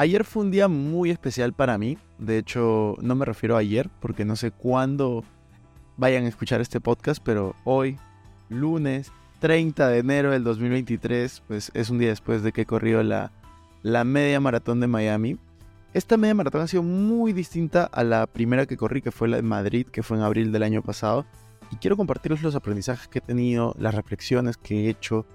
Ayer fue un día muy especial para mí. De hecho, no me refiero a ayer porque no sé cuándo vayan a escuchar este podcast, pero hoy, lunes 30 de enero del 2023, pues es un día después de que corrió la, la media maratón de Miami. Esta media maratón ha sido muy distinta a la primera que corrí, que fue la de Madrid, que fue en abril del año pasado. Y quiero compartirles los aprendizajes que he tenido, las reflexiones que he hecho,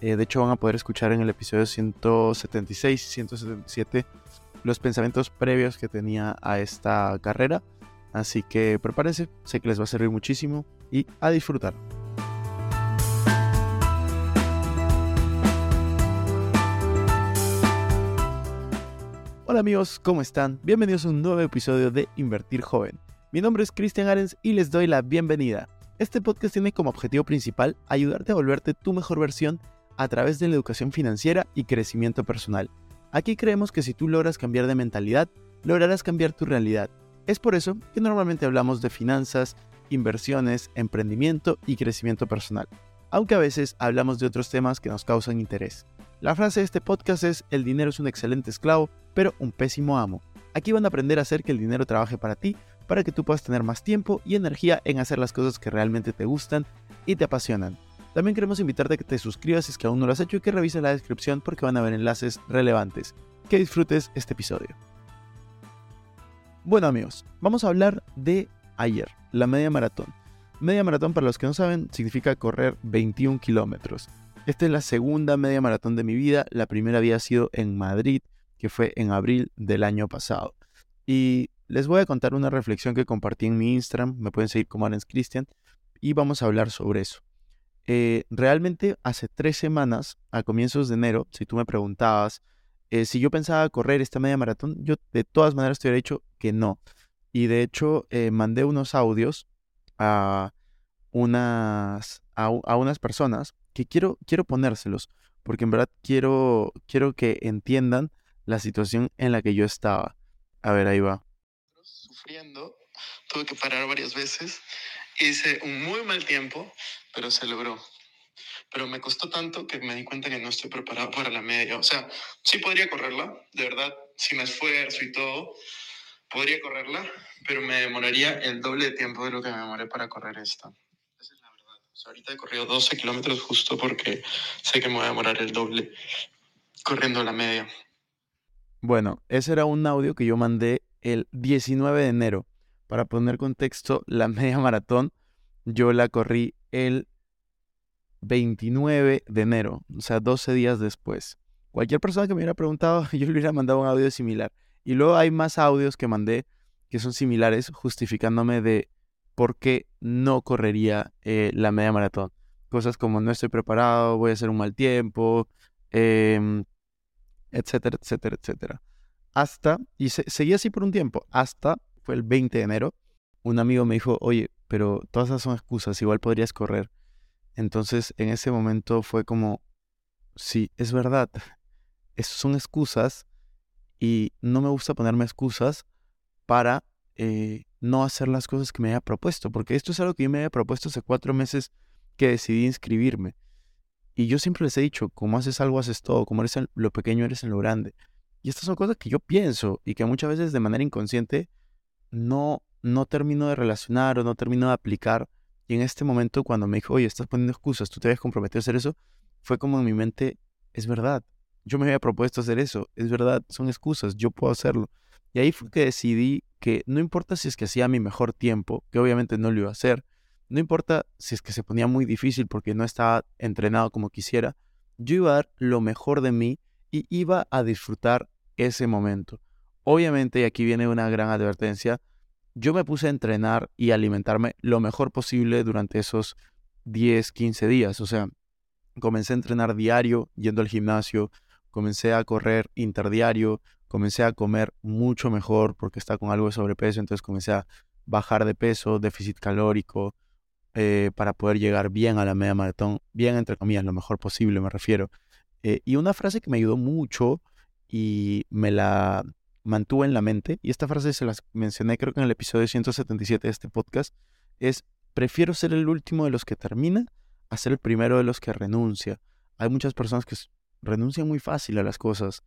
eh, de hecho, van a poder escuchar en el episodio 176 y 177 los pensamientos previos que tenía a esta carrera. Así que prepárense, sé que les va a servir muchísimo y a disfrutar. Hola amigos, ¿cómo están? Bienvenidos a un nuevo episodio de Invertir Joven. Mi nombre es Cristian Arens y les doy la bienvenida. Este podcast tiene como objetivo principal ayudarte a volverte tu mejor versión a través de la educación financiera y crecimiento personal. Aquí creemos que si tú logras cambiar de mentalidad, lograrás cambiar tu realidad. Es por eso que normalmente hablamos de finanzas, inversiones, emprendimiento y crecimiento personal, aunque a veces hablamos de otros temas que nos causan interés. La frase de este podcast es, el dinero es un excelente esclavo, pero un pésimo amo. Aquí van a aprender a hacer que el dinero trabaje para ti, para que tú puedas tener más tiempo y energía en hacer las cosas que realmente te gustan y te apasionan. También queremos invitarte a que te suscribas si es que aún no lo has hecho y que revises la descripción porque van a haber enlaces relevantes. Que disfrutes este episodio. Bueno amigos, vamos a hablar de ayer, la media maratón. Media maratón, para los que no saben, significa correr 21 kilómetros. Esta es la segunda media maratón de mi vida. La primera había sido en Madrid, que fue en abril del año pasado. Y les voy a contar una reflexión que compartí en mi Instagram. Me pueden seguir como Arens Christian. Y vamos a hablar sobre eso. Eh, realmente hace tres semanas, a comienzos de enero, si tú me preguntabas eh, si yo pensaba correr esta media maratón, yo de todas maneras te hubiera dicho que no. Y de hecho, eh, mandé unos audios a unas, a, unas personas que quiero, quiero ponérselos, porque en verdad quiero, quiero que entiendan la situación en la que yo estaba. A ver, ahí va. Sufriendo, tuve que parar varias veces, hice un muy mal tiempo, pero se logró. Pero me costó tanto que me di cuenta que no estoy preparado para la media. O sea, sí podría correrla, de verdad, si me esfuerzo y todo, podría correrla, pero me demoraría el doble de tiempo de lo que me demoré para correr esta. Esa es la verdad. O sea, ahorita he corrido 12 kilómetros justo porque sé que me voy a demorar el doble corriendo la media. Bueno, ese era un audio que yo mandé el 19 de enero. Para poner contexto, la media maratón yo la corrí el 29 de enero, o sea, 12 días después. Cualquier persona que me hubiera preguntado, yo le hubiera mandado un audio similar. Y luego hay más audios que mandé que son similares, justificándome de por qué no correría eh, la media maratón. Cosas como no estoy preparado, voy a hacer un mal tiempo, em, etcétera, etcétera, etcétera. Hasta, y seguí así por un tiempo, hasta fue el 20 de enero, un amigo me dijo, oye, pero todas esas son excusas, igual podrías correr. Entonces en ese momento fue como, sí, es verdad, esas son excusas y no me gusta ponerme excusas para eh, no hacer las cosas que me haya propuesto, porque esto es algo que yo me había propuesto hace cuatro meses que decidí inscribirme. Y yo siempre les he dicho, como haces algo, haces todo, como eres en lo pequeño, eres en lo grande. Y estas son cosas que yo pienso y que muchas veces de manera inconsciente no no termino de relacionar o no termino de aplicar. Y en este momento, cuando me dijo, oye, estás poniendo excusas, tú te habías comprometido a hacer eso, fue como en mi mente, es verdad, yo me había propuesto hacer eso, es verdad, son excusas, yo puedo hacerlo. Y ahí fue que decidí que no importa si es que hacía mi mejor tiempo, que obviamente no lo iba a hacer, no importa si es que se ponía muy difícil porque no estaba entrenado como quisiera, yo iba a dar lo mejor de mí y iba a disfrutar ese momento. Obviamente, y aquí viene una gran advertencia, yo me puse a entrenar y alimentarme lo mejor posible durante esos 10, 15 días. O sea, comencé a entrenar diario yendo al gimnasio, comencé a correr interdiario, comencé a comer mucho mejor porque estaba con algo de sobrepeso, entonces comencé a bajar de peso, déficit calórico, eh, para poder llegar bien a la media maratón, bien entre comillas, lo mejor posible me refiero. Eh, y una frase que me ayudó mucho y me la mantuve en la mente, y esta frase se las mencioné creo que en el episodio 177 de este podcast, es prefiero ser el último de los que termina a ser el primero de los que renuncia. Hay muchas personas que renuncian muy fácil a las cosas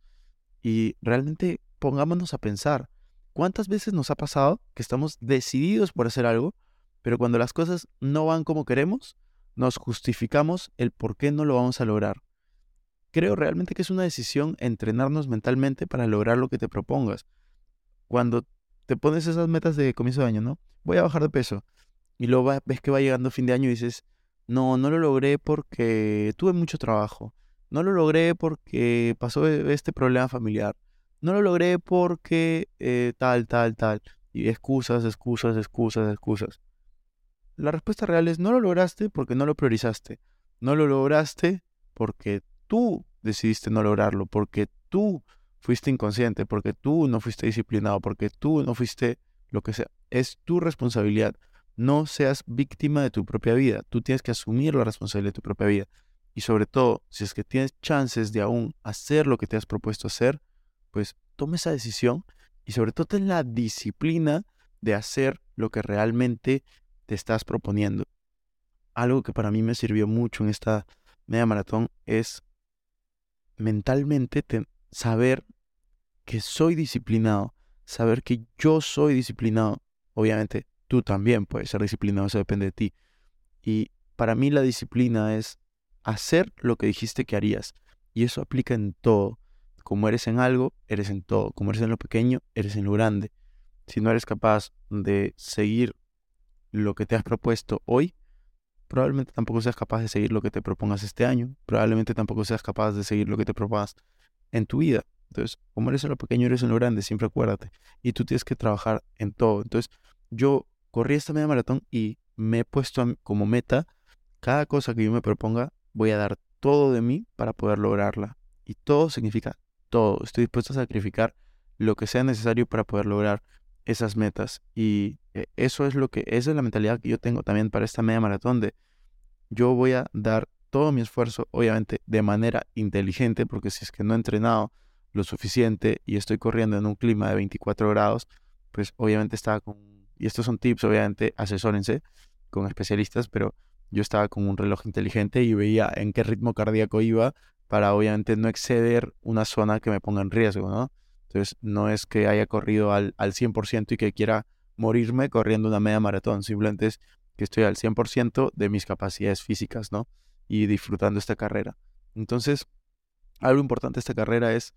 Y realmente pongámonos a pensar, ¿cuántas veces nos ha pasado que estamos decididos por hacer algo, pero cuando las cosas no van como queremos, nos justificamos el por qué no lo vamos a lograr? Creo realmente que es una decisión entrenarnos mentalmente para lograr lo que te propongas. Cuando te pones esas metas de comienzo de año, ¿no? Voy a bajar de peso. Y luego ves que va llegando fin de año y dices, no, no lo logré porque tuve mucho trabajo. No lo logré porque pasó e, este problema familiar. No lo logré porque eh, tal, tal, tal. Y excusas, excusas, excusas, excusas. La respuesta real es no lo lograste porque no lo priorizaste. No lo lograste porque tú decidiste no lograrlo, porque tú fuiste inconsciente, porque tú no fuiste disciplinado, porque tú no fuiste lo que sea. Es tu responsabilidad. No seas víctima de tu propia vida. Tú tienes que asumir la responsabilidad de tu propia vida. Y sobre todo, si es que tienes chances de aún hacer lo que te has propuesto hacer, pues toma esa decisión y sobre todo ten la disciplina de hacer lo que realmente te estás proponiendo. Algo que para mí me sirvió mucho en esta media maratón es mentalmente saber que soy disciplinado, saber que yo soy disciplinado. Obviamente, tú también puedes ser disciplinado, eso depende de ti. Y para mí la disciplina es hacer lo que dijiste que harías. Y eso aplica en todo. Como eres en algo, eres en todo. Como eres en lo pequeño, eres en lo grande. Si no eres capaz de seguir lo que te has propuesto hoy, probablemente tampoco seas capaz de seguir lo que te propongas este año. Probablemente tampoco seas capaz de seguir lo que te propongas en tu vida. Entonces, como eres en lo pequeño, eres en lo grande, siempre acuérdate. Y tú tienes que trabajar en todo. Entonces, yo corrí esta media maratón y me he puesto como meta cada cosa que yo me proponga, voy a dar todo de mí para poder lograrla. Y todo significa todo. Estoy dispuesto a sacrificar lo que sea necesario para poder lograr esas metas. Y eh, eso es lo que, esa es la mentalidad que yo tengo también para esta media maratón de yo voy a dar todo mi esfuerzo, obviamente de manera inteligente, porque si es que no he entrenado lo suficiente y estoy corriendo en un clima de 24 grados, pues obviamente estaba con, y estos son tips, obviamente asesórense con especialistas, pero yo estaba con un reloj inteligente y veía en qué ritmo cardíaco iba para obviamente no exceder una zona que me ponga en riesgo, ¿no? Entonces no es que haya corrido al, al 100% y que quiera morirme corriendo una media maratón, simplemente es que estoy al 100% de mis capacidades físicas, ¿no? Y disfrutando esta carrera. Entonces, algo importante de esta carrera es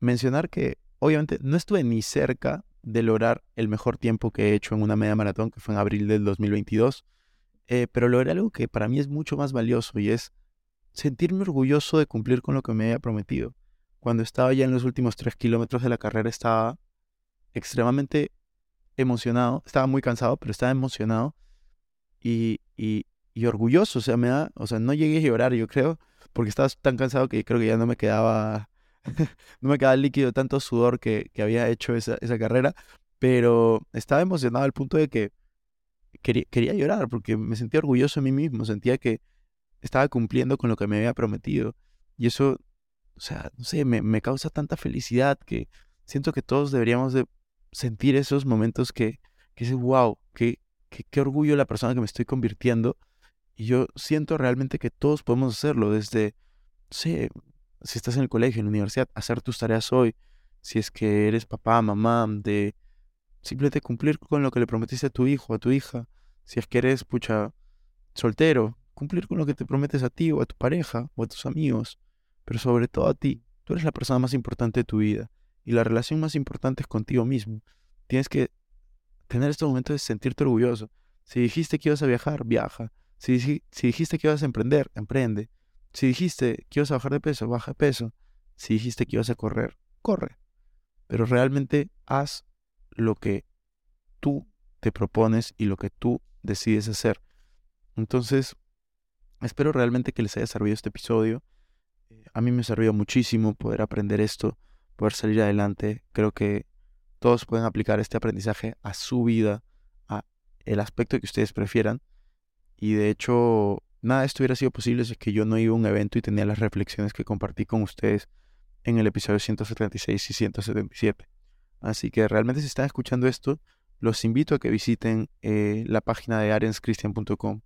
mencionar que obviamente no estuve ni cerca de lograr el mejor tiempo que he hecho en una media maratón, que fue en abril del 2022, eh, pero logré algo que para mí es mucho más valioso y es sentirme orgulloso de cumplir con lo que me había prometido. Cuando estaba ya en los últimos tres kilómetros de la carrera estaba extremadamente emocionado, estaba muy cansado, pero estaba emocionado y, y, orgulloso, o sea, me da, o sea, no llegué a llorar, yo creo, porque estaba tan cansado que creo que ya no me quedaba, no me quedaba líquido tanto sudor que, que había hecho esa, esa, carrera, pero estaba emocionado al punto de que quería, quería llorar, porque me sentía orgulloso de mí mismo, sentía que estaba cumpliendo con lo que me había prometido, y eso, o sea, no sé, me, me causa tanta felicidad que siento que todos deberíamos de sentir esos momentos que, que dices, wow, qué, qué, orgullo la persona que me estoy convirtiendo. Y yo siento realmente que todos podemos hacerlo, desde, sé, si estás en el colegio, en la universidad, hacer tus tareas hoy, si es que eres papá, mamá, de simplemente cumplir con lo que le prometiste a tu hijo, a tu hija, si es que eres, pucha, soltero, cumplir con lo que te prometes a ti o a tu pareja o a tus amigos, pero sobre todo a ti. Tú eres la persona más importante de tu vida y la relación más importante es contigo mismo. Tienes que tener estos momentos de sentirte orgulloso. Si dijiste que ibas a viajar, viaja. Si, si, dijiste que ibas a emprender, emprende. Si dijiste que ibas a bajar de peso, baja de peso. Si dijiste que ibas a correr, corre. Pero realmente haz lo que tú te propones y lo que tú decides hacer. Entonces, espero realmente que les haya servido este episodio. Eh, a mí me ha servido muchísimo poder aprender esto, poder salir adelante. Creo que todos pueden aplicar este aprendizaje a su vida, a el aspecto que ustedes prefieran. Y de hecho, nada de esto hubiera sido posible si es que yo no iba a un evento y tenía las reflexiones que compartí con ustedes en el episodio 176 y 177. Así que realmente si están escuchando esto, los invito a que visiten eh, la página de arianscristian.com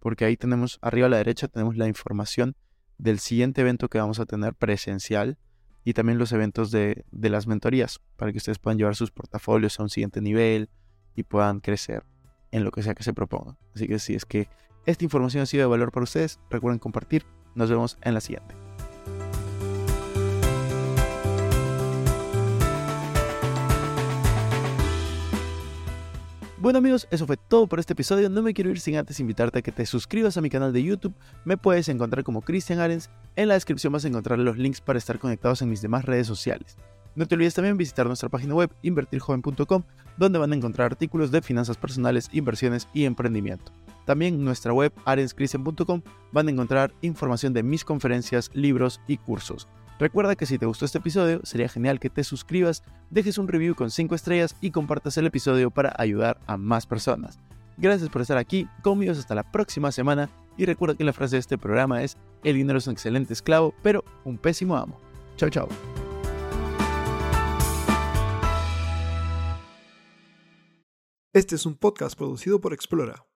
porque ahí tenemos, arriba a la derecha tenemos la información del siguiente evento que vamos a tener presencial y también los eventos de, de las mentorías para que ustedes puedan llevar sus portafolios a un siguiente nivel y puedan crecer en lo que sea que se propongan. Así que si es que esta información ha sido de valor para ustedes, recuerden compartir. Nos vemos en la siguiente. Bueno amigos, eso fue todo por este episodio. No me quiero ir sin antes invitarte a que te suscribas a mi canal de YouTube. Me puedes encontrar como Cristian Arens. En la descripción vas a encontrar los links para estar conectados en mis demás redes sociales. No te olvides también visitar nuestra página web invertirjoven.com, donde van a encontrar artículos de finanzas personales, inversiones y emprendimiento. También en nuestra web arenscristian.com van a encontrar información de mis conferencias, libros y cursos. Recuerda que si te gustó este episodio, sería genial que te suscribas, dejes un review con 5 estrellas y compartas el episodio para ayudar a más personas. Gracias por estar aquí, conmigo hasta la próxima semana y recuerda que la frase de este programa es, el dinero es un excelente esclavo, pero un pésimo amo. Chao, chao. Este es un podcast producido por Explora.